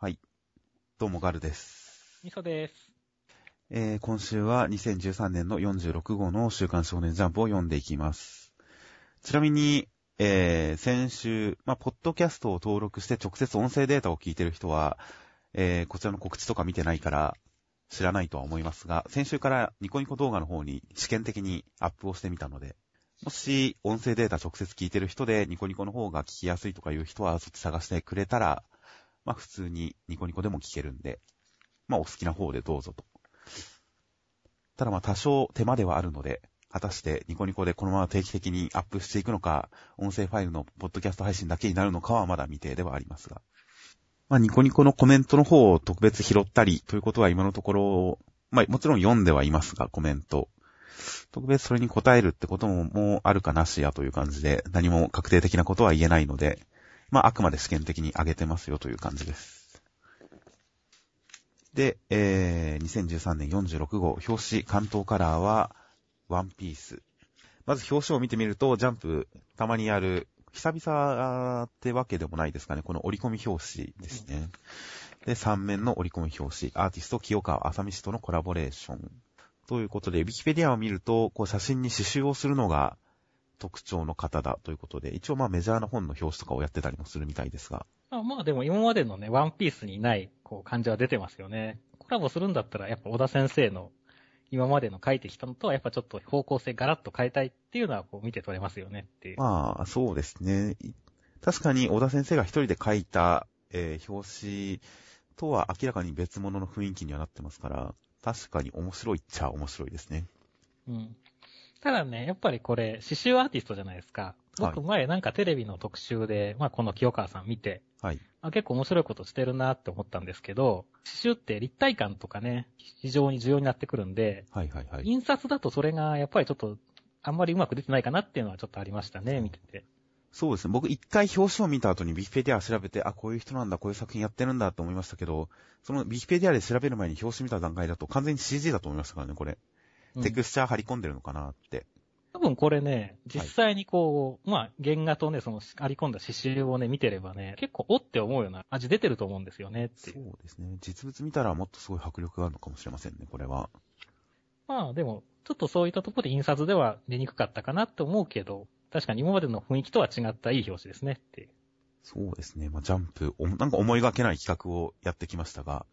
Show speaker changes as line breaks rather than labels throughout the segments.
はい。どうもガルです。
みそです。
えー、今週は2013年の46号の週刊少年ジャンプを読んでいきます。ちなみに、えー、先週、まあ、ポッドキャストを登録して直接音声データを聞いてる人は、えー、こちらの告知とか見てないから知らないとは思いますが、先週からニコニコ動画の方に試験的にアップをしてみたので、もし音声データ直接聞いてる人でニコニコの方が聞きやすいとかいう人はそっち探してくれたら、まあ普通にニコニコでも聞けるんで、まあお好きな方でどうぞと。ただまあ多少手間ではあるので、果たしてニコニコでこのまま定期的にアップしていくのか、音声ファイルのポッドキャスト配信だけになるのかはまだ未定ではありますが。まあニコニコのコメントの方を特別拾ったりということは今のところ、まあもちろん読んではいますが、コメント。特別それに答えるってことももうあるかなしやという感じで、何も確定的なことは言えないので、まああくまで試験的に上げてますよという感じです。で、えー、2013年46号、表紙関東カラーは、ワンピース。まず表紙を見てみると、ジャンプ、たまにやる、久々ってわけでもないですかね。この折り込み表紙ですね。で、3面の折り込み表紙、アーティスト清川浅見氏とのコラボレーション。ということで、ウィキペディアを見ると、こう写真に刺繍をするのが特徴の方だということで、一応まあメジャーな本の表紙とかをやってたりもするみたいですが。
まあまあでも今までのね、ワンピースにない、こう、感じは出てますよね。コラボするんだったら、やっぱ小田先生の今までの書いてきたのとは、やっぱちょっと方向性ガラッと変えたいっていうのは、こう見て取れますよねっていう。
まあ、そうですね。確かに小田先生が一人で書いた、えー表紙とは明らかに別物の雰囲気にはなってますから、確かに面白いっちゃ面白いですね。
うん。ただね、やっぱりこれ、刺繍アーティストじゃないですか。僕前なんかテレビの特集で、まあこの清川さん見て、
はい。
あ結構面白いことしてるなって思ったんですけど、刺繍って立体感とかね、非常に重要になってくるんで、
はいはいはい。
印刷だとそれがやっぱりちょっと、あんまりうまく出てないかなっていうのはちょっとありましたね、見てて。
そうですね。僕一回表紙を見た後にビキペディア調べて、あ、こういう人なんだ、こういう作品やってるんだと思いましたけど、そのビキペディアで調べる前に表紙見た段階だと完全に CG だと思いましたからね、これ。
うん
テクスチャー張り込んでるのかなって。
多分これね、実際にこう、まあ、原画とね、その、あり込んだ刺繍をね、見てればね、結構、おって思うような味出てると思うんですよね、って
そう。ですね。実物見たらもっとすごい迫力があるのかもしれませんね、これは。
まあ、でも、ちょっとそういったところで印刷では出にくかったかなって思うけど、確かに今までの雰囲気とは違ったいい表紙ですね、って。
そうですね。まあ、ジャンプ、おなんか思いがけない企画をやってきましたが、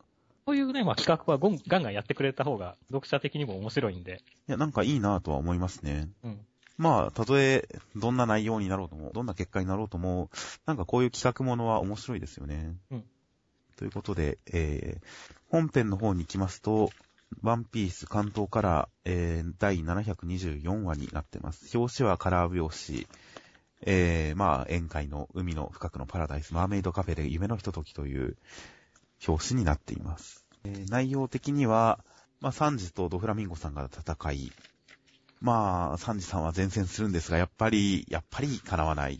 こういうね、まあ、企画はゴンガンガンやってくれた方が、読者的にも面白いんで。
いや、なんかいいなぁとは思いますね。
うん。
まあ、たとえ、どんな内容になろうとも、どんな結果になろうとも、なんかこういう企画ものは面白いですよね。
うん。
ということで、えー、本編の方に行きますと、ワンピース関東から、えー、第724話になってます。表紙はカラー表紙。えー、まあ、宴会の海の深くのパラダイス、マーメイドカフェで夢のひとときという表紙になっています。えー内容的には、まあ、サンジとドフラミンゴさんが戦い、まあ、サンジさんは前線するんですが、やっぱり、やっぱり叶わない。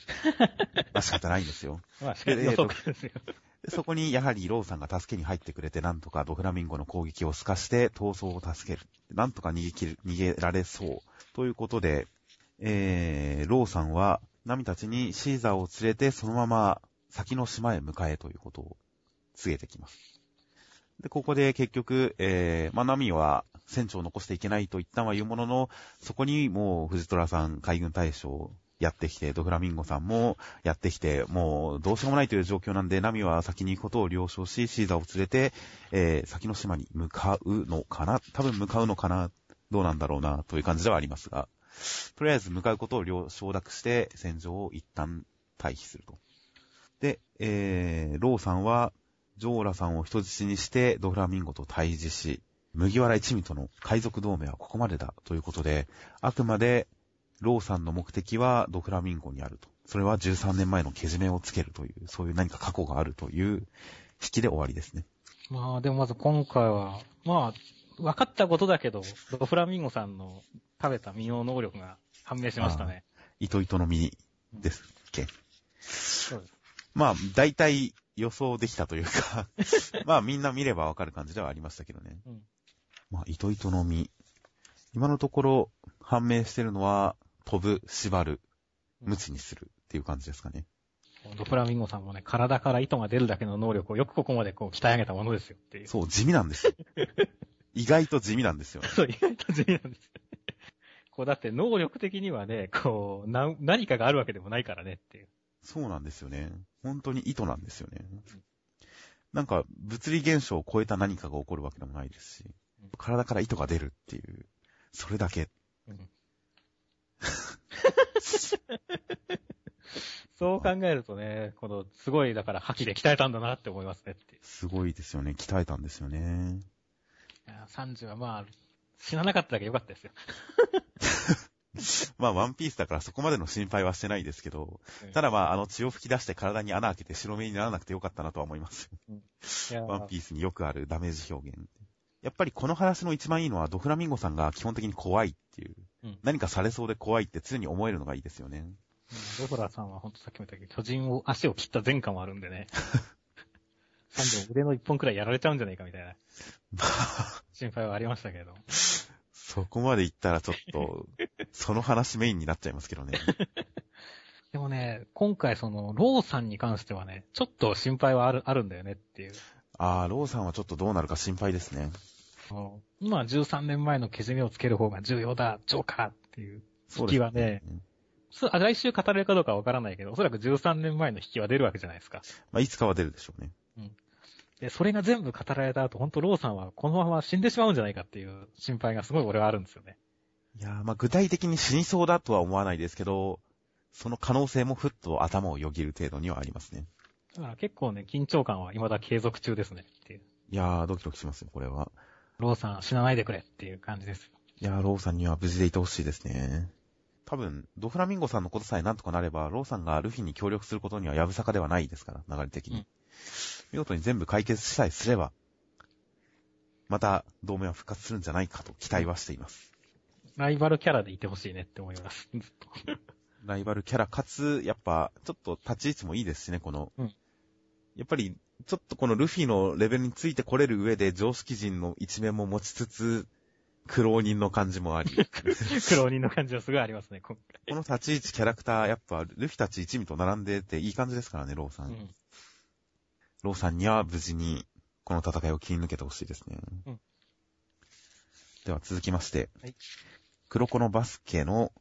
まあ仕方ないんですよ。
まあ、しかし予測ですよ。
でそこにやはりローさんが助けに入ってくれて、なんとかドフラミンゴの攻撃を透かして逃走を助ける。なんとか逃げ切る、逃げられそう。ということで、えー、ローさんは、ナミたちにシーザーを連れてそのまま先の島へ向かえということを告げてきます。で、ここで結局、えー、まあ、ナミは船長を残していけないと一旦は言うものの、そこにもう藤虎さん海軍大将やってきて、ドフラミンゴさんもやってきて、もうどうしようもないという状況なんで、ナミは先に行くことを了承し、シーザーを連れて、えー、先の島に向かうのかな多分向かうのかなどうなんだろうなという感じではありますが、とりあえず向かうことを了承諾して、戦場を一旦退避すると。で、えー、ローさんは、ジョーラさんを人質にして、ドフラミンゴと対峙し、麦わら一味との海賊同盟はここまでだということで、あくまで、ローさんの目的はドフラミンゴにあると。それは13年前のけじめをつけるという、そういう何か過去があるという引きで終わりですね。
まあ、でもまず今回は、まあ、分かったことだけど、ドフラミンゴさんの食べた身の能力が判明しましたね。
糸糸の実ですっけ。
そうです。
まあ、大体予想できたというか、まあみんな見ればわかる感じではありましたけどね。
うん
まあ、糸糸の実。今のところ判明してるのは、飛ぶ、縛る、無知にするっていう感じですかね。
ドフラミンゴさんもね、体から糸が出るだけの能力をよくここまでこう鍛え上げたものですよっていう。
そう、地味なんですよ。意外と地味なんですよね。
そう、意外と地味なんです。こう、だって能力的にはね、こう、な、何かがあるわけでもないからねっていう。
そうなんですよね。本当に意図なんですよね。なんか、物理現象を超えた何かが起こるわけでもないですし
うん、
体から糸が出るっていう、それだけ。
うんそう考えるとね、この、すごい、だから、覇気で鍛えたんだなって思いますねって。
すごいですよね。鍛えたんですよね。
いや30はまあ、死ななかっただけ良かったですよ。
まあ、ワンピースだからそこまでの心配はしてないですけど、ただまあ、あの血を吹き出して体に穴開けて白目にならなくてよかったなとは思います。ワンピースによくあるダメージ表現。やっぱりこの話の一番いいのは、ドフラミンゴさんが基本的に怖いっていう、
うん
何かされそうで怖いって常に思えるのがいいですよね。
うんドフラさんはほんとさっきも言ったけど、巨人を、足を切った前科もあるんでね。3本腕の一本くらいやられちゃうんじゃないかみたいな
まあ、
心配はありましたけど。
そこまで言ったらちょっと、その話メインになっちゃいますけどね。
でもね、今回その、ローさんに関してはね、ちょっと心配はある、あるんだよねっていう。
ああ、ローさんはちょっとどうなるか心配ですね。
そう今は13年前のけじめをつける方が重要だ、ジョーカーっていう引きはね、すあ来週語れるかどうかはわからないけど、おそらく13年前の引きは出るわけじゃないですか。
まあ、いつかは出るでしょうね。
で、それが全部語られた後、本当ローさんはこのまま死んでしまうんじゃないかっていう心配がすごい俺はあるんですよね。
いやー、まあ、具体的に死にそうだとは思わないですけど、その可能性もふっと頭をよぎる程度にはありますね。
だから結構ね、緊張感は未だ継続中ですねっていう。
いやー、ドキドキしますよ、これは。
ローさん死なないでくれっていう感じです。
いやー、ローさんには無事でいてほしいですね。多分、ドフラミンゴさんのことさえなんとかなれば、ローさんがルフィに協力することにはやぶさかではないですから、流れ的に。
うん
見事に全部解決さえすれば、また同盟は復活するんじゃないかと期待はしています。
ライバルキャラでいてほしいねって思います。ずっと
ライバルキャラかつ、やっぱ、ちょっと立ち位置もいいですしね、この。
うん
やっぱり、ちょっとこのルフィのレベルについてこれる上で、常識人の一面も持ちつつ、苦労人の感じもあり。
苦労人の感じはすごいありますね、今回。
この立ち位置、キャラクター、やっぱ、ルフィたち一味と並んでていい感じですからね、ローさん。
うん
ローさんには無事に、この戦いを切り抜けてほしいですね。
うん
では続きまして、
はい
黒子のバスケの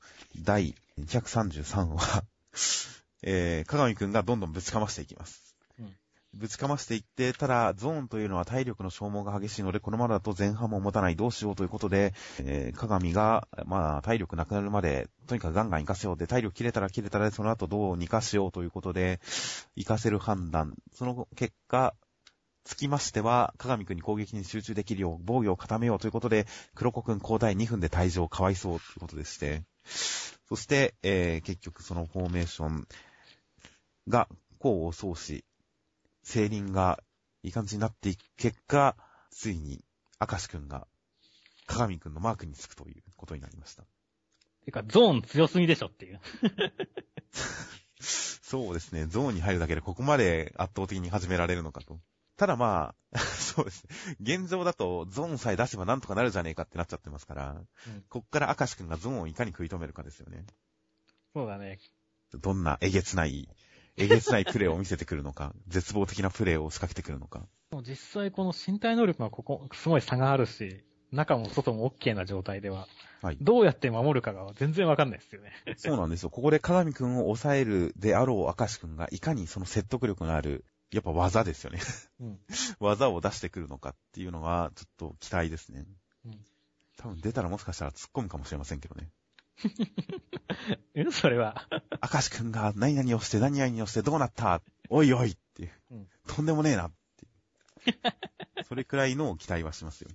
第233話、えー、鏡くんがどんどんぶちかましていきます。ぶちかましていって、ただ、ゾーンというのは体力の消耗が激しいので、このままだと前半も持たない、どうしようということで、えー、鏡が、まあ、体力なくなるまで、とにかくガンガン活かせようで、体力切れたら切れたら、その後どうにかしようということで、活かせる判断。その結果、つきましては、鏡くんに攻撃に集中できるよう、防御を固めようということで、黒子くん交代2分で退場、かわいそうということでして、そして、えー、結局そのフォーメーションが、功を奏し、聖輪がいい感じになっていく結果、ついに、明石くんが、鏡くんのマークにつくということになりました。
てか、ゾーン強すぎでしょっていう。
そうですね。ゾーンに入るだけでここまで圧倒的に始められるのかと。ただまあ、そうですね。現状だとゾーンさえ出せばなんとかなるじゃねえかってなっちゃってますから、
うん
こっから明石くんがゾーンをいかに食い止めるかですよね。
そうだね。
どんなえげつない、えげつないプレーを見せてくるのか、絶望的なプレーを仕掛けてくるのか。
もう実際この身体能力がここ、すごい差があるし、中も外も OK な状態では、
はい。
どうやって守るかが全然わかんないですよね。
そうなんですよ。ここで鏡くんを抑えるであろう明石くんがいかにその説得力のある、やっぱ技ですよね。
うん。
技を出してくるのかっていうのは、ちょっと期待ですね。
うん
多分出たらもしかしたら突っ込むかもしれませんけどね。
えそれは。
明石くんが何々をして何々をしてどうなった？おいおいっていう。
うん
とんでもねえなっていう。それくらいの期待はしますよ。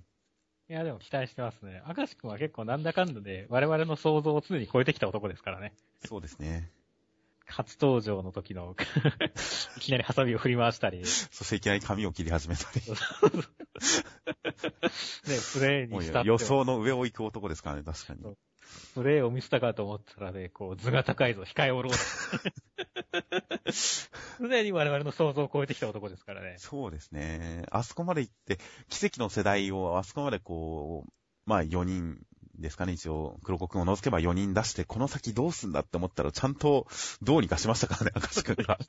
いや、でも期待してますね。明石くんは結構なんだかんだで我々の想像を常に超えてきた男ですからね。
そうですね。
初登場の時の、いきなりハサミを振り回したり、
そしていきなり髪を切り始めたり。
で、プレイにしたって
予想の上を行く男ですからね、確かに。
プレイを見せたかと思ったらね、こう、図が高いぞ、控えおろう。常に我々の想像を超えてきた男ですからね。
そうですね。あそこまで行って、奇跡の世代をあそこまでこう、まあ4人ですかね、一応、黒子くんを除けば4人出して、この先どうすんだって思ったら、ちゃんとどうにかしましたからね、赤石くんが。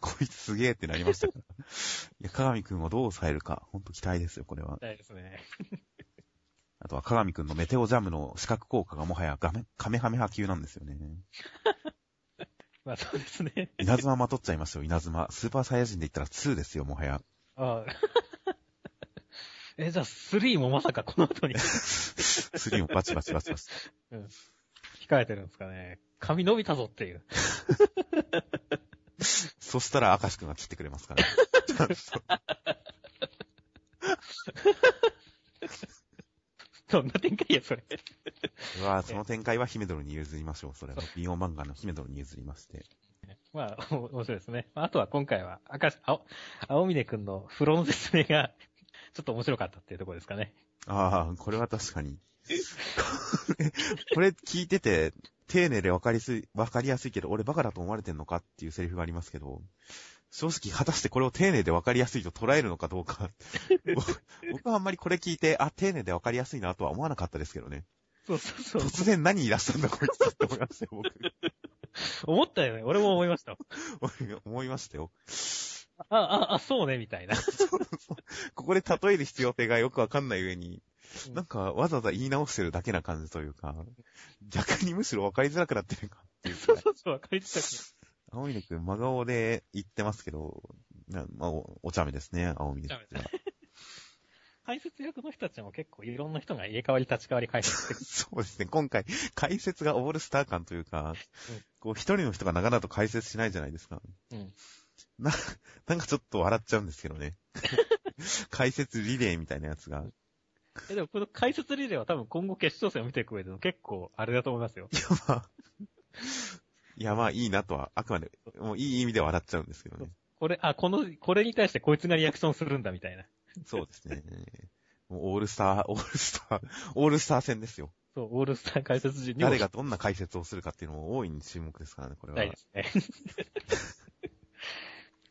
こいつすげえってなりましたから。いや、鏡くんをどう抑えるか、ほんと期待ですよ、これは。
期待ですね。
あとは鏡くんのメテオジャムの視覚効果がもはやガメカメハメ波級なんですよね。
まあそうですね。
稲妻まとっちゃいましたよ、稲妻。スーパーサイヤ人で言ったら2ですよ、もはや。
ああ。え、じゃあ3もまさかこの後に。
3もバチバチバチバチ。
うん。控えてるんですかね。髪伸びたぞっていう。
そしたら、明石くんが切ってくれますから。
どんな展開や、それ。
うわその展開は姫ドルに譲りましょう。それは、ビヨン漫画の姫ドルに譲りまして。
まあ、面白いですね。あとは今回は、赤、青、青峰くんの風呂の説明が、ちょっと面白かったっていうところですかね。
ああ、これは確かに。これ聞いてて、丁寧で分かりすい、分かりやすいけど、俺バカだと思われてんのかっていうセリフがありますけど、正直果たしてこれを丁寧で分かりやすいと捉えるのかどうか 僕はあんまりこれ聞いて、あ、丁寧で分かりやすいなとは思わなかったですけどね。
そうそうそう。
突然何言い出したんだこいつって思いましたよ、僕。
思ったよね。俺も思いました。
思いましたよ。
あ、あ、あ、そうね、みたいな。
ここで例える必要性がよくわかんない上に、なんかわざわざ言い直してるだけな感じというか、逆にむしろわかりづらくなってるかっていう。
そうそうそう、わかりづらく
青峰くん、真顔で言ってますけど、まあ、おお茶目ですね、青峰くんは。
解説役の人たちも結構いろんな人が入れ替わり立ち替わり解説
そうですね、今回、解説がオールスター感というか、うん、こう一人の人が長々と解説しないじゃないですか。うん。な、なんかちょっと笑っちゃうんですけどね。解説リレーみたいなやつが。
え、でもこの解説リレーは多分今後決勝戦を見ていく上での結構あれだと思いますよ。
いや、まあ。いや、まあいいなとは、あくまで、もういい意味で笑っちゃうんですけどね。
これ、あ、この、これに対してこいつがリアクションするんだみたいな。
そうですね。もうオールスター、オールスター、オールスター戦ですよ。
そう、オールスター解説陣に
誰がどんな解説をするかっていうのも大いに注目ですからね、これは。
ないですね。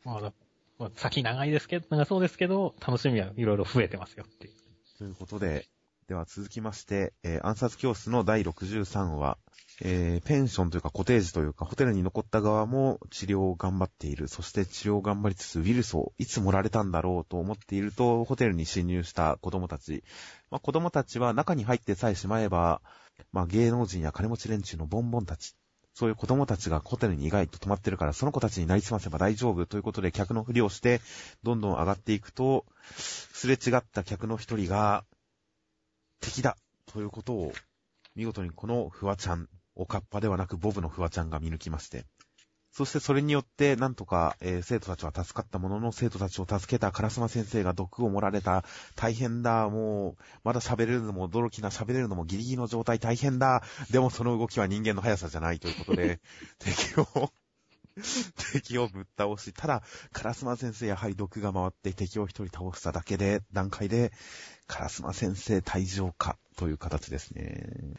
まあ、まあ、先長いですけど、長そうですけど、楽しみはいろいろ増えてますよっていう。
ということで、では続きまして、えー、暗殺教室の第63話、えー、ペンションというかコテージというかホテルに残った側も治療を頑張っている。そして治療を頑張りつつウイルスをいつ盛られたんだろうと思っていると、ホテルに侵入した子供たち。まあ、子供たちは中に入ってさえしまえば、まあ、芸能人や金持ち連中のボンボンたち。そういう子供たちがホテルに意外と泊まってるから、その子たちになりすませば大丈夫ということで客のふりをして、どんどん上がっていくと、すれ違った客の一人が、敵だということを、見事にこのフワちゃん、おかっぱではなくボブのフワちゃんが見抜きまして、そしてそれによって、なんとか、えー、生徒たちは助かったものの、生徒たちを助けたカラスマ先生が毒を盛られた。大変だ。もう、まだ喋れるのも驚きな、喋れるのもギリギリの状態大変だ。でもその動きは人間の速さじゃないということで、敵を敵をぶっ倒し、ただ、カラスマ先生やはり毒が回って敵を一人倒しただけで、段階で、カラスマ先生退場か、という形ですね。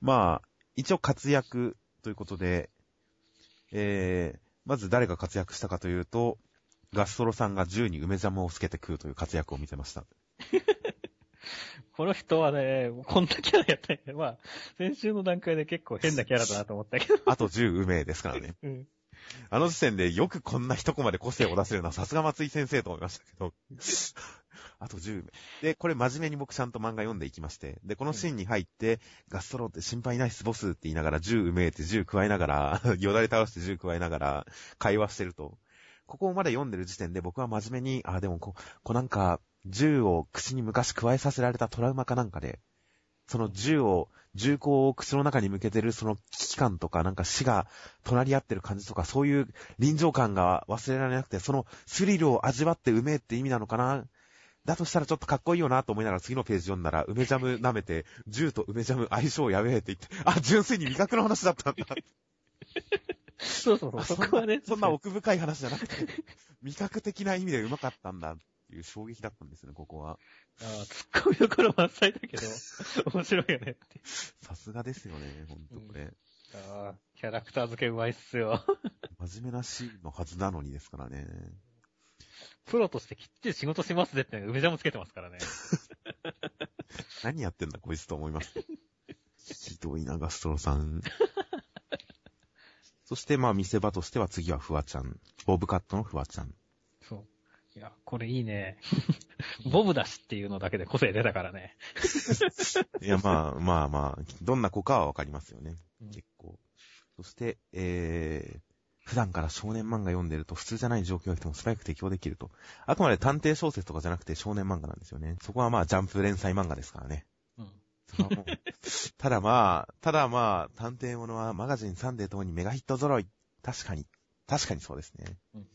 まあ、一応活躍ということで、えー、まず誰が活躍したかというと、ガストロさんが銃に梅ジャムをつけて食うという活躍を見せました。
この人はね、こんなキャラやったんや。まあ、先週の段階で結構変なキャラだなと思ったけど。
あと10梅ですからね。うん。あの時点でよくこんな一コマで個性を出せるのはさすが松井先生と思いましたけど。あと10名。で、これ真面目に僕ちゃんと漫画読んでいきまして、で、このシーンに入って、ガストローって心配ないっすボスって言いながら、銃埋めって銃加えながら、よだれ倒して銃加えながら、会話してると、ここまで読んでる時点で僕は真面目に、あ、でもこ、こなんか、銃を口に昔加えさせられたトラウマかなんかで、その銃を、銃口を口の中に向けてるその危機感とか、なんか死が隣り合ってる感じとか、そういう臨場感が忘れられなくて、そのスリルを味わってうめえって意味なのかなだとしたらちょっとかっこいいよなと思いながら次のページ読んだら、梅ジャム舐めて、銃と梅ジャム相性やべえって言って、あ、純粋に味覚の話だったんだ。
そうそうそう、そこはね。
そんな奥深い話じゃなくて、味覚的な意味でうまかったんだっていう衝撃だったんですね、ここは。
ああ、突っ込みどころ満載だけど、面白いよねって。
さすがですよね、ほんとこれ。うん、
ああ、キャラクター付けうまいっすよ。
真面目なシーンのはずなのにですからね。
プロとしてきっちり仕事しますぜって梅ジャムつけてますからね。
何やってんだこいつと思います。ひどいな、ガストロさん。そして、まあ、見せ場としては次はフワちゃん。ボブカットのフワちゃん。
そう。いや、これいいね。ボブだしっていうのだけで個性出たからね。
いや、まあまあまあ、どんな子かはわかりますよね。
うん
結構。そして、えー、普段から少年漫画読んでると普通じゃない状況が来ても素早く適応できると。あくまで探偵小説とかじゃなくて少年漫画なんですよね。そこはまあジャンプ連載漫画ですからね。
うん。
ただまあ、ただまあ、探偵物はマガジンサンデーともにメガヒット揃い。確かに。確かにそうですね。
うん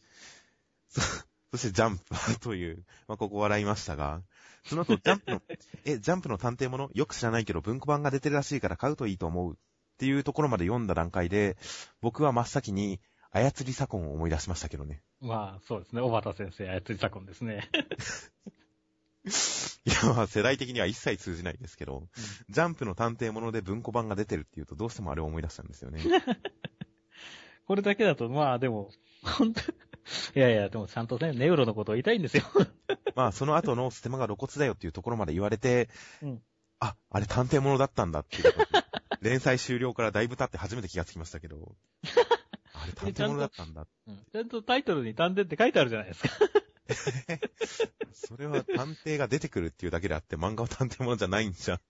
そそしてジャンプはという、まあここ笑いましたが、その後ジャンプの、え、ジャンプの探偵物？よく知らないけど文庫版が出てるらしいから買うといいと思う。っていうところまで読んだ段階で、僕は真っ先に操り左近を思い出しましたけどね。
まあ、そうですね。小畑先生、操り左近ですね。
いや、まあ世代的には一切通じないですけど、ジャンプの探偵物で文庫版が出てるっていうとどうしてもあれを思い出したんですよね。
これだけだと、まあでも、本当いやいや、でもちゃんとね、ネウロのことを言いたいんですよ。
まあ、その後のステマが露骨だよっていうところまで言われて、
うん
あ、あれ探偵物だったんだっていう連載終了からだいぶ経って初めて気がつきましたけど、あれ探偵物だったんだ。
うんちゃんとタイトルに探偵って書いてあるじゃないですか。
それは探偵が出てくるっていうだけであって漫画は探偵物じゃないんじゃん。っ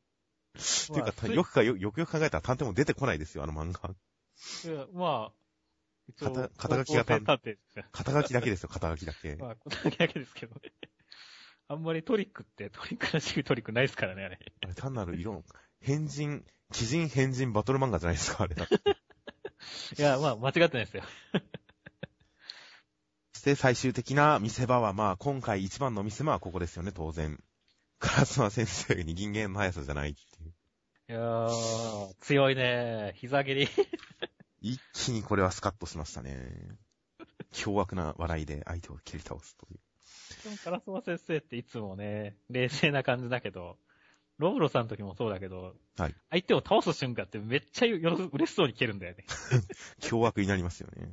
ていうか、
まあ
よくかよよくよく考えたら探偵物出てこないですよ、あの漫画。
いやまあ、
肩肩書きが
探偵
肩書きだけですよ、肩書きだけ。
まあ、これだけですけどね。あんまりトリックってトリックらしいトリックないですからね、あれ。
あれ単なる色の、変人、鬼人変人バトル漫画じゃないですか、あれだって。
いや、まあ、間違ってないですよ。
そして最終的な見せ場は、まあ、今回一番の見せ場はここですよね、当然。烏丸先生に人間の速さじゃないっていう。
いやー、強いね。膝蹴り。
一気にこれはスカッとしましたね。凶悪な笑いで相手を蹴り倒すという。
でも、カラスマ先生っていつもね、冷静な感じだけど、ロブロさんの時もそうだけど、
はい。
相手を倒す瞬間ってめっちゃよろ嬉しそうに蹴るんだよね。
凶悪になりますよね。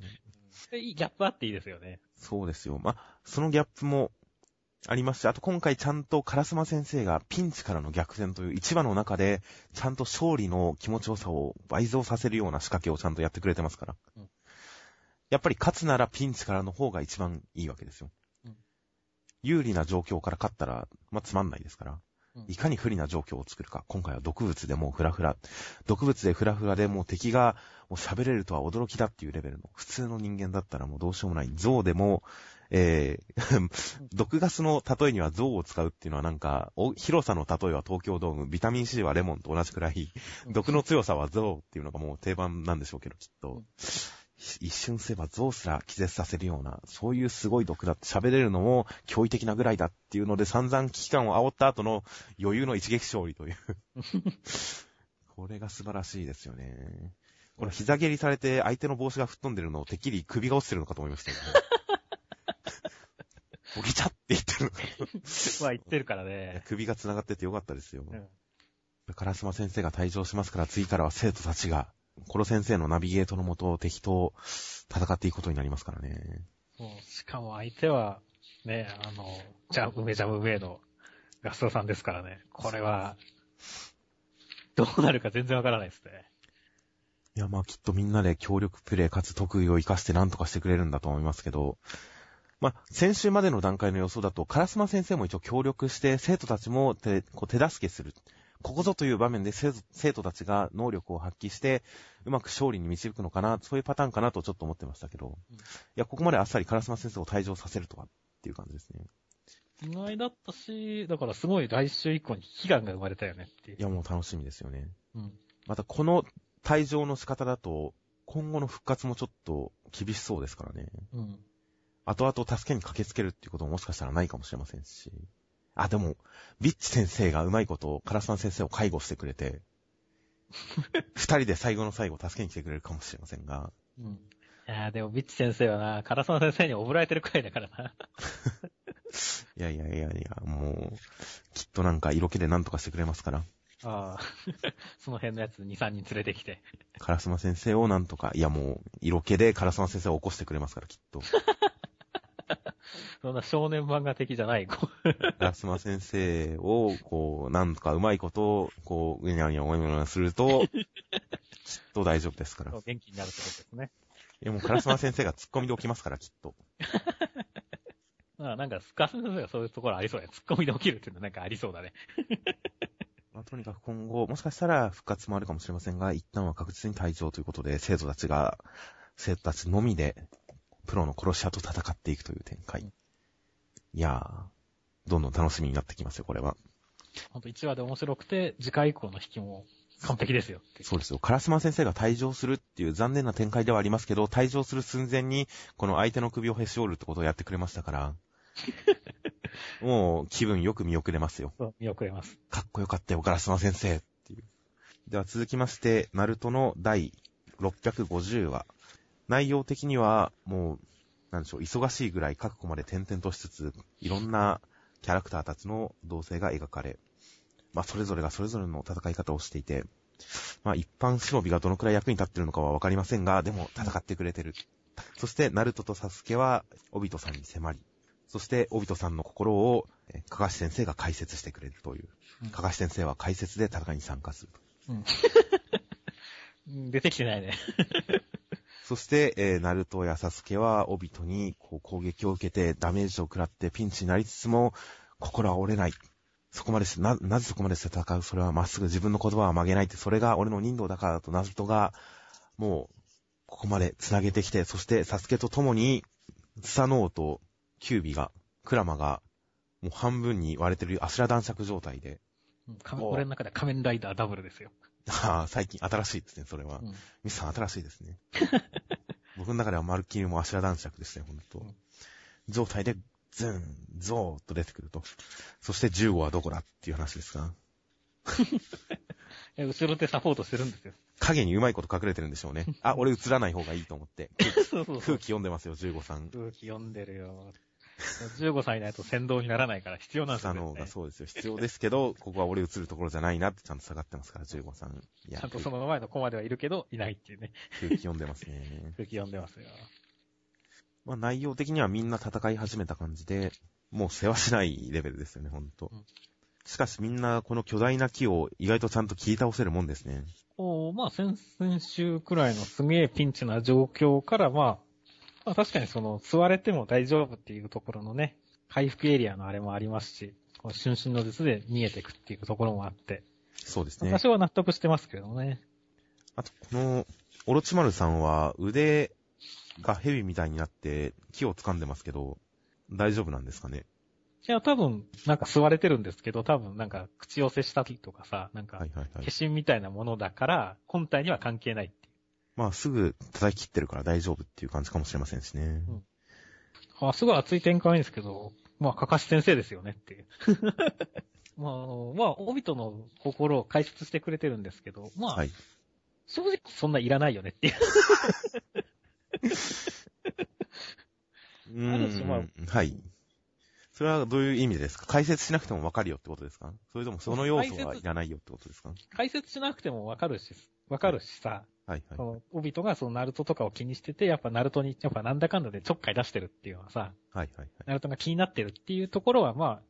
でいいギャップあっていいですよね。
そうですよ。まあ、そのギャップもありますし、あと今回ちゃんと烏丸先生がピンチからの逆転という一話の中で、ちゃんと勝利の気持ちよさを倍増させるような仕掛けをちゃんとやってくれてますから。
うん
やっぱり勝つならピンチからの方が一番いいわけですよ。
うん
有利な状況から勝ったら、まあ、つまんないですから。
うん
いかに不利な状況を作るか。今回は毒物でもうフラフラ。毒物でフラフラでもう敵がもう喋れるとは驚きだっていうレベルの。普通の人間だったらもうどうしようもない。象でも、えー、毒ガスの例えには象を使うっていうのはなんか、お広さの例えは東京ドーム、ビタミン C はレモンと同じくらい、毒の強さは象っていうのがもう定番なんでしょうけど、きっと。一瞬すれば象すら気絶させるような、そういうすごい毒だって喋れるのも驚異的なぐらいだっていうので散々危機感を煽った後の余裕の一撃勝利という。これが素晴らしいですよね。これ膝蹴りされて相手の帽子が吹っ飛んでるのをてっきり首が落ちてるのかと思いましたけど、ね。ボキチャって言ってるのか
まあ言ってるからね。
首が繋がっててよかったですよ。
うん
カラスマ先生が退場しますから、次からは生徒たちが、コロ先生のナビゲートのもと敵と戦っていくことになりますからね。
しかも相手は、ね、あの、ジャン、梅ジャム梅のガストさんですからね。これは、どうなるか全然わからないですね。
いや、まあきっとみんなで協力プレイかつ得意を活かして何とかしてくれるんだと思いますけど、まあ、先週までの段階の予想だと、カラスマ先生も一応協力して、生徒たちも手こう手助けする。ここぞという場面で生徒たちが能力を発揮して、うまく勝利に導くのかな、そういうパターンかなとちょっと思ってましたけど、
うん
いや、ここまであっさりカラスマ先生を退場させるとはっていう感じですね。
意外だったし、だからすごい来週以降に悲願が生まれたよねっていう
い。や、もう楽しみですよね。
うん。
またこの退場の仕方だと、今後の復活もちょっと厳しそうですからね。
うん。
後々助けに駆けつけるっていうことももしかしたらないかもしれませんし。あ、でも、ビッチ先生がうまいこと、カラスマン先生を介護してくれて、二人で最後の最後助けに来てくれるかもしれませんが、
うん。いやーでもビッチ先生はな、カラスマ先生におぶられてるくらいだからな。
いやいやいやいや、もう、きっとなんか色気で何とかしてくれますから、
ああ。その辺のやつ2、3人連れてきて。
カラスマ先生をなんとか、いやもう、色気でカラスマ先生を起こしてくれますから、きっと。
そんな少年漫画的じゃない。こう
ラスマ先生を、こう、なんとかうまいこと、こう、うにゃうにゃおいにゃすると、きっと大丈夫ですから。い
元気になるってことですね。
や、もうカラスマ先生が突っ込みで起きますから、きっと。
まあなんか、スカス先生がそういうところありそうや。ツッコミで起きるっていうのなんかありそうだね。
まあ、とにかく今後、もしかしたら復活もあるかもしれませんが、一旦は確実に退場ということで、生徒たちが、生徒たちのみで、プロの殺し屋と戦っていくという展開。いやー、どんどん楽しみになってきますよ、これは。
ほんと1話で面白くて、次回以降の引きも完璧ですよ。
そうですよ。カラスマ先生が退場するっていう残念な展開ではありますけど、退場する寸前に、この相手の首をへし折るってことをやってくれましたから、もう気分よく見送れますよ。
見送れます。
かっこよかったよ、ガラスマ先生っていう。では続きまして、ナルトの第650話。内容的には、もう、なんでしょう、忙しいぐらい各個まで点々としつつ、いろんなキャラクターたちの動静が描かれ、まあ、それぞれがそれぞれの戦い方をしていて、まあ、一般忍びがどのくらい役に立ってるのかはわかりませんが、でも戦ってくれてる。そして、ナルトとサスケは、オビトさんに迫り、そして、オビトさんの心を、えーかかし先生が解説してくれるという。
うん
かかし先生は解説で戦いに参加すると。
うん。出てきてないね。
そして、えーナルトやサスケは、オビトにこう攻撃を受けてダメージを食らってピンチになりつつも、心は折れない。そこまでして、な、なぜそこまでして戦う？それはまっすぐ自分の言葉は曲げないって、それが俺の人道だからだとナルトが、もう、ここまで繋げてきて、そしてサスケと共に、スサノオとキュービが、クラマが、もう半分に割れてるアシュラ男爵状態で、
俺の中では仮面ライダーダブルですよ。
ああ、最近新しいですね、それは。
うん
ミスさん新しいですね。僕の中ではマルキリもアシュラ男爵ですね、ほんと
うん。
状態で、ズン、ゾーっと出てくると。そして15はどこだっていう話ですが、
え 後ろでサポートしてるんですよ。
影にうまいこと隠れてるんでしょうね。あ、俺映らない方がいいと思って。
そうそう
空気読んでますよ、15さん。
空気読んでるよ。15歳いないと先導にならないから必要なんですよ、ね。
がそうですよ。必要ですけど、ここは俺映るところじゃないなってちゃんと下がってますから、15さん。
ちゃんとその前のコマではいるけど、いないっていうね。
空気読んでますね。
空気読んでますよ。
まあ内容的にはみんな戦い始めた感じで、もう世話しないレベルですよね、ほんと
うん。
しかしみんなこの巨大な木を意外とちゃんと切り倒せるもんですね。
おまあ、先々週くらいのすげえピンチな状況から、まあ、まあ確かにその、座れても大丈夫っていうところのね、回復エリアのあれもありますし、この春春の術で逃げていくっていうところもあって、
そうですね
私。は納得してますけどね。
あと、この、オロチマルさんは腕が蛇みたいになって木を掴んでますけど、大丈夫なんですかね？
いや、多分、なんか座れてるんですけど、多分なんか口寄せしたりとかさ、なんか化。身みたいなものだから、本体には関係ないって。
まあすぐ叩き切ってるから大丈夫っていう感じかもしれませんしね。
うんあ、すごい熱い展開ですけど、まあ、かかし先生ですよねっていう。まあ、あの、まあ、オビトの心を解説してくれてるんですけど、まあ、
はい。
正直そんないらないよねっていう。
うーん
ある種まあ
はい。それはどういう意味ですか？解説しなくてもわかるよってことですか？それともその要素はいらないよってことですか？
解説しなくてもわかるし、わかるしさ、
はいはい。
その、オビトがそのナルトとかを気にしてて、やっぱナルトに、やっぱなんだかんだでちょっかい出してるっていうのはさ、
はいはいはい。
ナルトが気になってるっていうところは、まあ、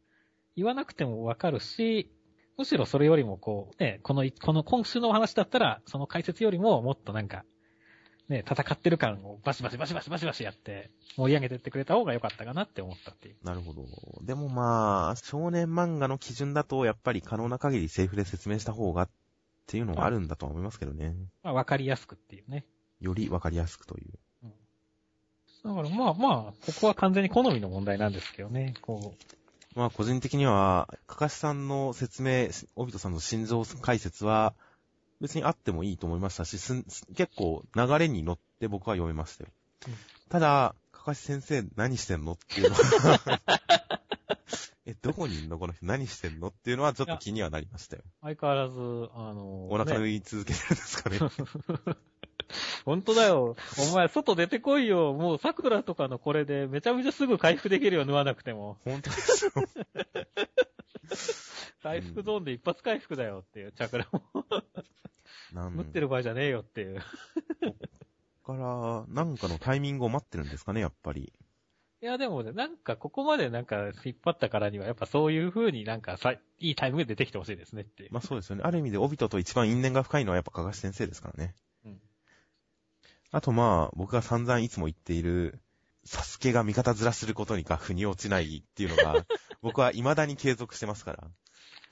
言わなくてもわかるし、むしろそれよりもこう、ね、このい、この今週のお話だったら、その解説よりももっとなんか、ね、戦ってる感をバシバシバシバシバシバシやって、盛り上げてってくれた方が良かったかなって思ったっていう。
なるほど。でもまあ、少年漫画の基準だと、やっぱり可能な限りセリフで説明した方がっていうのはあるんだとは思いますけどね。
まあ、わかりやすくっていうね。
よりわかりやすくという。
だからまあまあ、ここは完全に好みの問題なんですけどね。こう、
まあ個人的には、かかしさんの説明、オビトさんの心臓解説は、別にあってもいいと思いましたし、結構流れに乗って僕は読めましたよ。
うん
ただ、かかし先生何してんのっていうのは、え、どこにいんの？この人何してんの？っていうのはちょっと気にはなりましたよ。
相変わらず、あの、
お腹
ね
縫い続けてるんですかね。
本当だよ。お前、外出てこいよ。もう、桜とかのこれで、めちゃめちゃすぐ回復できるよ、縫わなくても。
本当ですよ。
回復ゾーンで一発回復だよっていう、チャクラも。
なん
縫ってる場合じゃねえよっていう。
から、なんかのタイミングを待ってるんですかね、やっぱり。
いや、でもね、なんかここまでなんか引っ張ったからには、やっぱそういう風になんかさ、いいタイムで出てきてほしいですねっていう。
まあそうですよね。ある意味で、オビトと一番因縁が深いのはやっぱかがし先生ですからね。
うん
あとまあ、僕が散々いつも言っている、サスケが味方ずらすることにか腑に落ちないっていうのが、僕は未だに継続してますから。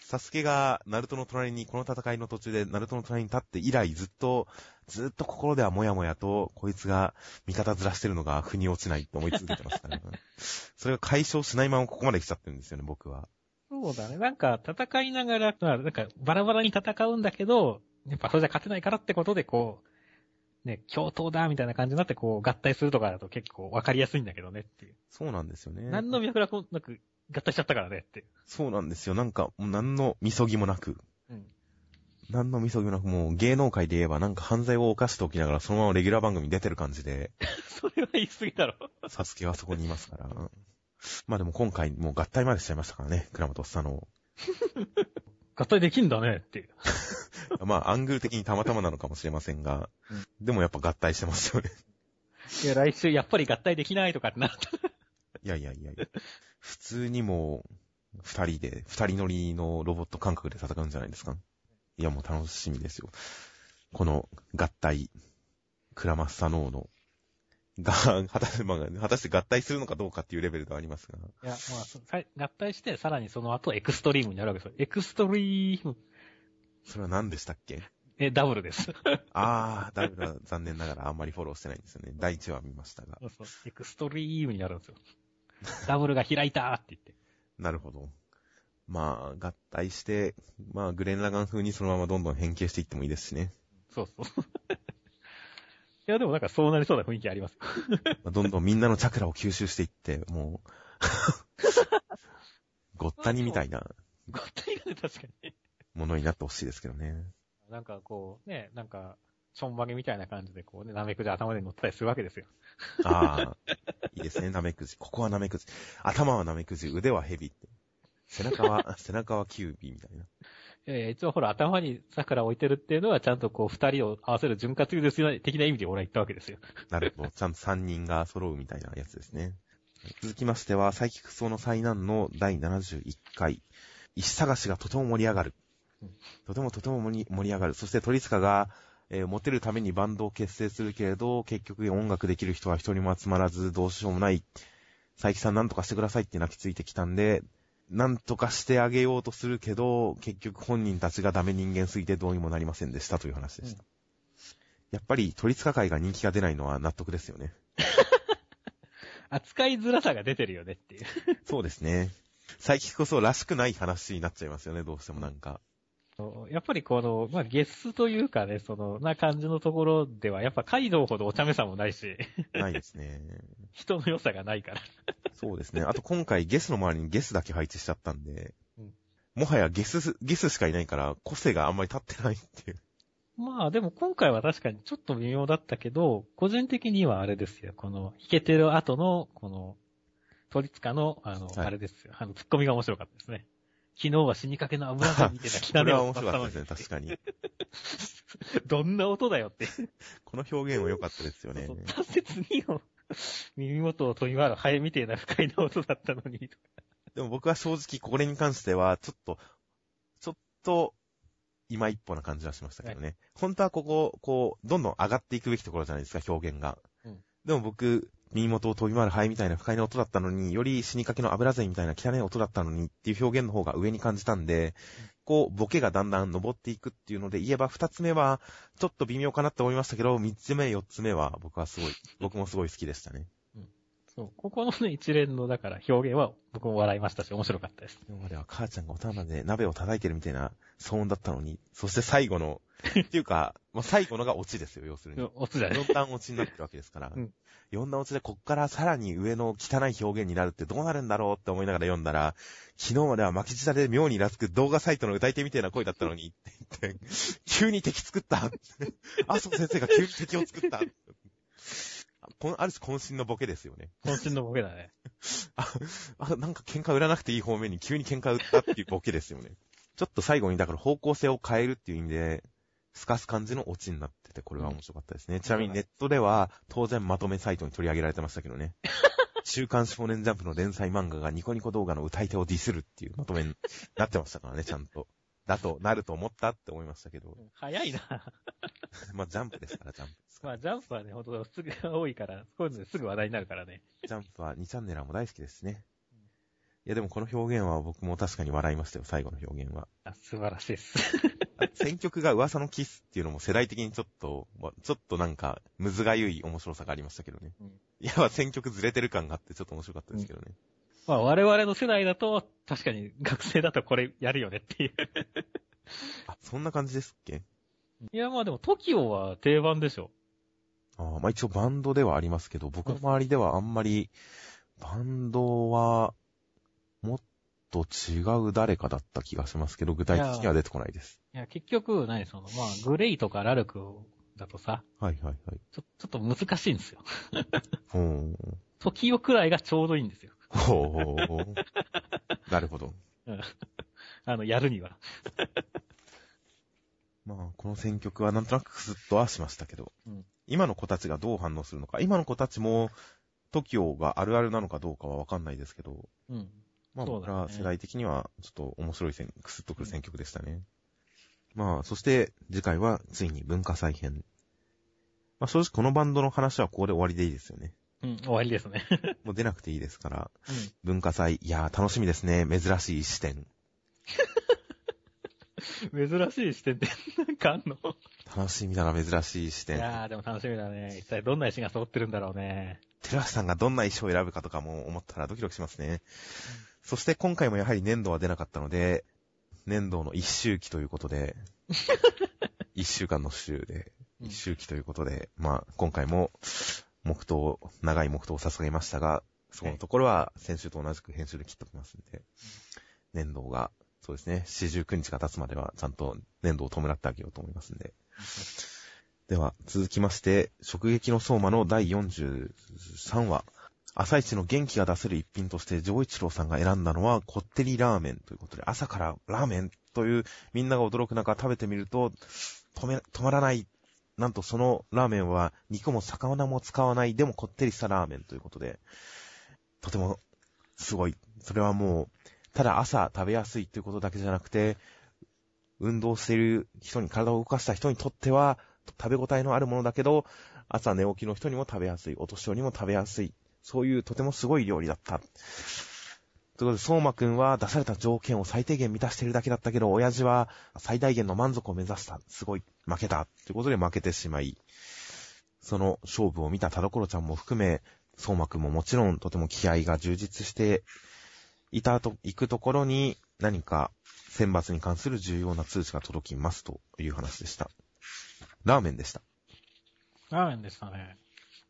サスケが、ナルトの隣に、この戦いの途中で、ナルトの隣に立って以来ずっと、ずっと心ではもやもやと、こいつが味方ずらしてるのが腑に落ちないって思い続けてますから、それが解消しないままここまで来ちゃってるんですよね、僕は。
そうだね。なんか戦いながら、まあなんかバラバラに戦うんだけど、やっぱそれじゃ勝てないからってことでこう、ね、共闘だみたいな感じになってこう合体するとかだと結構わかりやすいんだけどねっていう。
そうなんですよね。
何の脈絡もなく合体しちゃったからねって。
そうなんですよ。なんか、もう何のみそぎもなく、
うん。
何のみそぎもなく、もう芸能界で言えばなんか犯罪を犯しておきながらそのままレギュラー番組に出てる感じで、
それは言い過ぎだろ。
サスケはそこにいますから。まあでも今回もう合体までしちゃいましたからね、倉本さんの。
合体できんだねっていう。
まあアングル的にたまたまなのかもしれませんが、でもやっぱ合体してますよね。
いや、来週やっぱり合体できないとかってなった。
いやいやいやいや。普通にもう、二人で、二人乗りのロボット感覚で戦うんじゃないですか。いやもう楽しみですよ。この合体、クラマッサノーの、が、果たして、まあ、果たして合体するのかどうかっていうレベルではありますが。
いや、まあ合体して、さらにその後エクストリームになるわけですよ。エクストリーム、
それは何でしたっけ？
え、ダブルです。
あー、だいぶ残念ながらあんまりフォローしてないんですよね。第1話見ましたが。
そうそう。エクストリームになるんですよ。ダブルが開いたーって言って。
なるほど。まあ、合体して、まあ、グレンラガン風にそのままどんどん変形していってもいいですしね。
そうそう。いや、でもなんかそうなりそうな雰囲気あります
どんどんみんなのチャクラを吸収していって、もう、ごったにみたいな
合体がね、確かに。
ものになってほしいですけどね。
なんかこう、ね、なんか、ちょんまげみたいな感じでこうね、なめくじ頭で乗ったりするわけですよ。
ああ、いいですね、ナメクジ。ここはナメクジ。頭はナメクジ、腕はヘビって。背中は、背中はキュービーみたいな。
えー、一応ほら頭に桜を置いてるっていうのはちゃんとこう二人を合わせる潤滑油ですよ的な意味で俺は言ったわけですよ。
なるほど。ちゃんと3人が揃うみたいなやつですね。続きましては、サイキクソの災難の第71回。石探しがとても盛り上がる
うん。
とてもとても盛り上がる。そして鳥塚が、えーモテるためにバンドを結成するけれど、結局音楽できる人は一人も集まらず、どうしようもない。佐伯さんなんとかしてくださいって泣きついてきたんで、なんとかしてあげようとするけど、結局本人たちがダメ人間すぎてどうにもなりませんでしたという話でした。やっぱり鳥塚会が人気が出ないのは納得ですよね。
扱いづらさが出てるよねっていう。
そうですね。最近こそらしくない話になっちゃいますよね、どうしてもなんか。
やっぱりこの、まあ、ゲスというかね、その、な感じのところでは、やっぱカイドウほどお茶目さもないし、
ないですね。
人の良さがないから。
そうですね。あと今回ゲスの周りにゲスだけ配置しちゃったんで、
うん
もはやゲス、ゲスしかいないから個性があんまり立ってないっていう。
まあでも今回は確かにちょっと微妙だったけど、個人的にはあれですよ、この、弾けてる後の、この、鳥塚の、あの、
はい
あれですよ、あの、ツッコミが面白かったですね。昨日は死にかけの油が見てた汚
これは面白かったですね、
っ
確かに。
どんな音だよって。
この表現は良かったですよね
そ。う達説によ、耳元を飛び回るハエみてえな不快な音だったのに。
でも僕は正直これに関しては、ちょっと、ちょっと、今一歩な感じはしましたけどね。本当はここ、こう、どんどん上がっていくべきところじゃないですか、表現が。
うん
でも僕、耳元を飛び回るハエみたいな不快な音だったのに、より死にかけの油剤みたいな汚い音だったのにっていう表現の方が上に感じたんで、こう、ボケがだんだん登っていくっていうので言えば、二つ目は、ちょっと微妙かなって思いましたけど、三つ目、四つ目は、僕はすごい、僕もすごい好きでしたね。
そう、ここのね、一連の、だから表現は僕も笑いましたし、面白かったです。
今までは母ちゃんがお玉で鍋を叩いてるみたいな騒音だったのに、そして最後の、っていうか、まあ、最後のがオチですよ、要するに。
おつじゃね。
4段落ちになってるわけですから。
うん
4段落ちでこっからさらに上の汚い表現になるってどうなるんだろうって思いながら読んだら、昨日までは巻き舌で妙にイラつく動画サイトの歌い手みたいな声だったのにって言って、急に敵作った 麻生先生が急に敵を作ったこのある種渾身のボケですよね。
渾身のボケだね。
あ、あ、なんか喧嘩売らなくていい方面に急に喧嘩売ったっていうボケですよね。ちょっと最後にだから方向性を変えるっていう意味で、透かす感じのオチになってて、これは面白かったですね。ちなみにネットでは、当然まとめサイトに取り上げられてましたけどね。週刊少年ジャンプの連載漫画がニコニコ動画の歌い手をディスるっていうまとめになってましたからね、ちゃんと。だと、なると思ったって思いましたけど。
早いな。
まあ、ジャンプですから、ジャンプ。
まあ、ジャンプはね、ほんと、すぐ多いから、こういうのですぐ話題になるからね。
ジャンプは2チャンネラーも大好きですね。いや、でもこの表現は僕も確かに笑いましたよ、最後の表現は。
あ素晴らしいです。
選曲が噂のキスっていうのも世代的にちょっと、まあちょっとなんか、むずがゆい面白さがありましたけどね。
うん
いや、選曲ずれてる感があってちょっと面白かったですけどね。
まあ、我々の世代だと、確かに学生だとこれやるよねっていう。
あ、そんな感じですっけ？
いや、まあでも、TOKIO は定番でしょ。
ああまあ一応バンドではありますけど、僕の周りではあんまり、バンドは、と違う誰かだった気がしますけど、具体的には出てこないです。
いや、結局、何その、まあ、グレイとかラルクだとさ、
はいはいはい。
ちょ、ちょっと難しいんですよ。
ほー。
TOKIO くらいがちょうどいいんですよ。
ほうほうほう。なるほど。
うんあの、やるには。
まあ、この選曲はなんとなくクスッとはしましたけど、
うん
今の子たちがどう反応するのか、今の子たちも、TOKIO があるあるなのかどうかはわかんないですけど、
うん。
まあ僕ら世代的にはちょっと面白い選、クスッとくる選曲でしたね。まあ、そして次回はついに文化祭編。まあ正直このバンドの話はここで終わりでいいですよね。
うん、終わりですね。
もう出なくていいですから、
うん。
文化祭、いやー楽しみですね。珍しい視点。
珍しい視点ってなんかあんの？
楽しみだな、珍しい視
い
点。
やー、でも楽しみだね。一体どんな石が揃ってるんだろうね。
寺橋さんがどんな衣装を選ぶかとかも思ったらドキドキしますね。そして今回もやはり粘土は出なかったので、粘土の一周期ということで、一週間の週で、
うん
一周期ということで、まあ今回も黙祷、長い黙祷を捧げましたが、そこのところは先週と同じく編集で切っておきますんで、粘土が、そうですね、四十九日が経つまではちゃんと粘土を弔ってあげようと思いますんで。では、続きまして、食撃の相馬の第43話。朝一の元気が出せる一品として、上一郎さんが選んだのは、こってりラーメンということで、朝からラーメンという、みんなが驚く中食べてみると、止め、止まらない。なんとそのラーメンは、肉も魚も使わない、でもこってりしたラーメンということで、とても、すごい。それはもう、ただ朝食べやすいということだけじゃなくて、運動している人に、体を動かした人にとっては、食べ応えのあるものだけど、朝寝起きの人にも食べやすい、お年寄りにも食べやすい、そういうとてもすごい料理だった。ということで、相馬くんは出された条件を最低限満たしているだけだったけど、親父は最大限の満足を目指した。すごい、負けた。ということで負けてしまい、その勝負を見た田所ちゃんも含め、相馬くんももちろんとても気合が充実していたと、行くところに何か選抜に関する重要な通知が届きますという話でした。ラーメンでした。
ラーメンでしたね。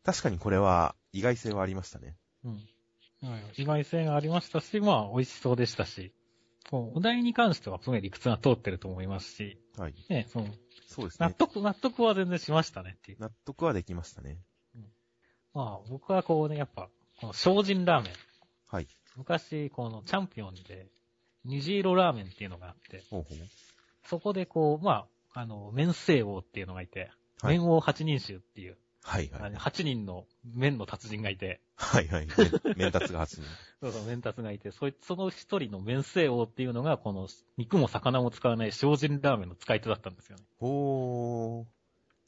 確かにこれは意外性はありましたね。
うん。はい意外性がありましたし、まあ、美味しそうでしたし、お題に関してはすごい理屈が通ってると思いますし、
はい。
ね、その、
そうですね。
納得、納得は全然しましたねっていう。
納得はできましたね。
まあ、僕はこうね、やっぱ、この精進ラーメン。
はい。
昔、このチャンピオンで、虹色ラーメンっていうのがあって、
ほうほう。
そこでこう、まあ、あの、麺聖王っていうのがいて、
はい
麺王八人衆っていう、
はいはい。
あの8人の麺の達人がいて、
はいはい。メンタツが8人。
そうそう、麺達がいて、そいその一人の麺聖王っていうのが、この肉も魚も使わない精進ラーメンの使い手だったんですよね。
ほ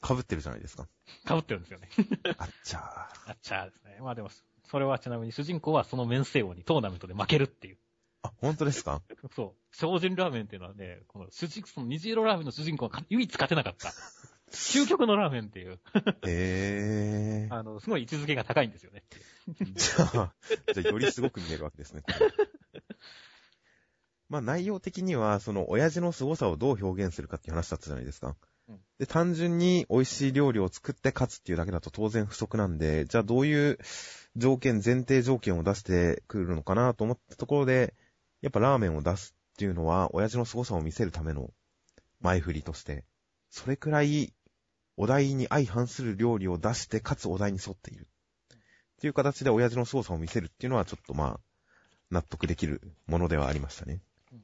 ー。被ってるじゃないですか。
被ってるんですよね。
あっちゃー。
あっちゃーですね。まあでも、それはちなみに主人公はその麺聖王にトーナメントで負けるっていう。
あ、本当ですか？
そう。精進ラーメンっていうのはね、この主人公、その虹色ラーメンの主人公が唯一勝てなかった。究極のラーメンっていう、
へー。
あの、すごい位置づけが高いんですよね。
じゃあ、じゃあよりすごく見えるわけですね。まあ内容的には、その親父の凄さをどう表現するかっていう話だったじゃないですか
うん。
で、単純に美味しい料理を作って勝つっていうだけだと当然不足なんで、じゃあどういう条件、前提条件を出してくるのかなと思ったところで、やっぱラーメンを出すっていうのは、親父の凄さを見せるための前振りとして、それくらいお題に相反する料理を出して、かつお題に沿っている。っていう形で親父の操作を見せるっていうのはちょっとまあ、納得できるものではありましたね
うん。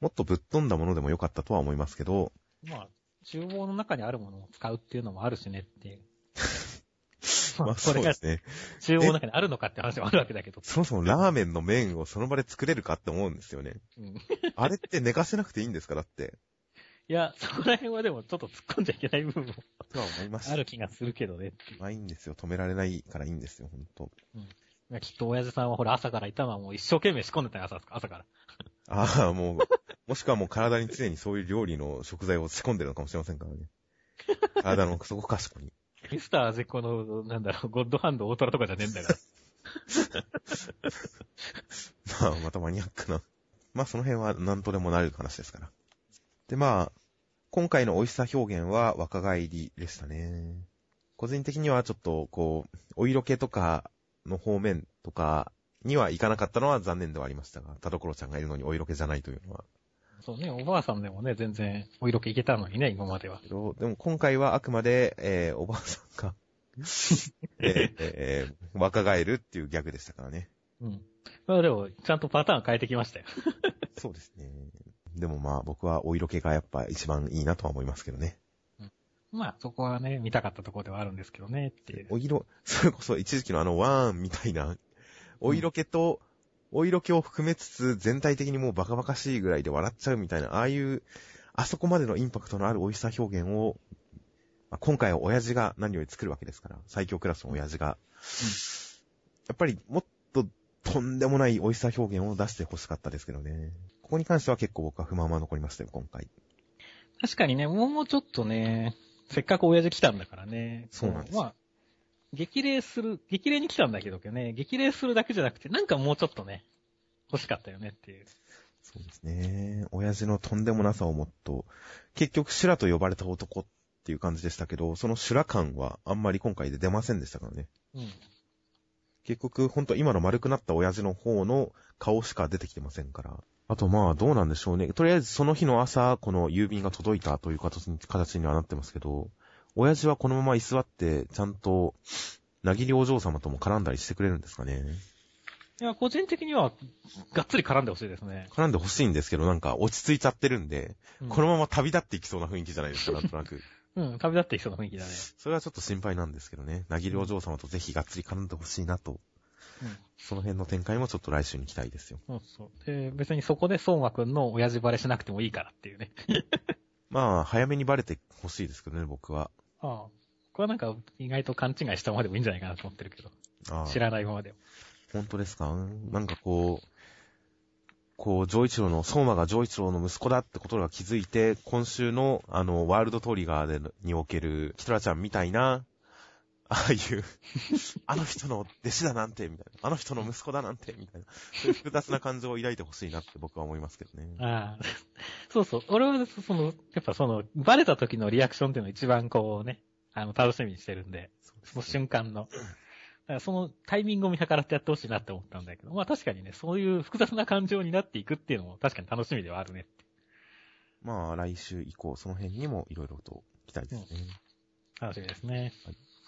もっとぶっ飛んだものでもよかったとは思いますけど、
まあ、厨房の中にあるものを使うっていうのもあるしねっていう。
まあ、そうですね。
中央の中にあるのかって話もあるわけだけど。
そもそもラーメンの麺をその場で作れるかって思うんですよね。
うん。
あれって寝かせなくていいんですか？だって。
いや、そこら辺はでもちょっと突っ込んじゃいけない部分も
とは思いました。
ある気がするけどね。
まあいいんですよ。止められないからいいんですよ、ほんと。
いやきっと親父さんはほら朝からいたのはもう一生懸命仕込んでたよ、朝朝から。
ああ、もう、もしくはもう体に常にそういう料理の食材を仕込んでるのかもしれませんからね。体のそこかしこに。
ミスター絶好の、なんだろう、ゴッドハンド大トラとかじゃねえんだから。
まあ、またマニアックな。まあ、その辺は何とでもなる話ですから。で、まあ、今回の美味しさ表現は若返りでしたね。個人的にはちょっと、こう、お色気とかの方面とかにはいかなかったのは残念ではありましたが、田所ちゃんがいるのにお色気じゃないというのは。
そうね、おばあさんでもね、全然お色気いけたのにね、今までは。
でも今回はあくまで、えー、おばあさんが、えーえー若返るっていうギャグでしたからね。
うん。まあでも、ちゃんとパターン変えてきましたよ。
そうですね。でもまあ僕はお色気がやっぱ一番いいなとは思いますけどね。
まあ、そこはね、見たかったところではあるんですけどね、っていう。
お色、それこそ一時期のあのワーンみたいな、お色気と、お色気を含めつつ全体的にもうバカバカしいぐらいで笑っちゃうみたいな、ああいう、あそこまでのインパクトのある美味しさ表現を、まあ、今回は親父が何より作るわけですから、最強クラスの親父が。やっぱりもっととんでもない美味しさ表現を出して欲しかったですけどね。ここに関しては結構僕は不満は残りましたよ、今回。
確かにね、もうちょっとね、せっかく親父来たんだからね。
そうなんです
まあ、激励する、激励に来たんだけどね、激励するだけじゃなくて、なんかもうちょっとね、欲しかったよねっていう。
そうですね。親父のとんでもなさをもっと、結局修羅と呼ばれた男っていう感じでしたけど、その修羅感はあんまり今回で出ませんでしたからね。
うん。
結局、ほんと今の丸くなった親父の方の顔しか出てきてませんから。あとまあどうなんでしょうね。とりあえずその日の朝、この郵便が届いたという形に形にはなってますけど、親父はこのまま居座って、ちゃんと、なぎりお嬢様とも絡んだりしてくれるんですかね。
いや、個人的には、がっつり絡んでほしいですね。
絡んでほしいんですけど、なんか落ち着いちゃってるんで、
うん
このまま旅立っていきそうな雰囲気じゃないですか、なんとなく。
うん、旅立っていきそうな雰囲気だね。
それはちょっと心配なんですけどね。なぎりお嬢様とぜひがっつり絡んでほしいなと。
うん。
その辺の展開もちょっと来週に期待ですよ。
そうそう。で、別にそこで相馬くんの親父バレしなくてもいいからっていうね。
まあ、早めにバレてほしいですけどね、僕は。
ああ。これはなんか意外と勘違いしたままでもいいんじゃないかなと思ってるけど。
ああ
知らないままでも。
本当ですか？なんかこう、こう、上一郎の、相馬が上一郎の息子だってことが気づいて、今週の、あの、ワールドトリガーでにおける、キトラちゃんみたいな、ああいう、あの人の弟子だなんて、みたいな。あの人の息子だなんて、みたいな。そういう複雑な感情を抱いてほしいなって僕は思いますけどね。
ああ。そうそう。俺は、その、やっぱその、バレた時のリアクションっていうのを一番こうね、あの、楽しみにしてるんで、その瞬間の。だからそのタイミングを見計らってやってほしいなって思ったんだけど、まあ確かにね、そういう複雑な感情になっていくっていうのも確かに楽しみではあるねって。
まあ、来週以降、その辺にもいろいろと期待ですね。
楽しみですね。
はい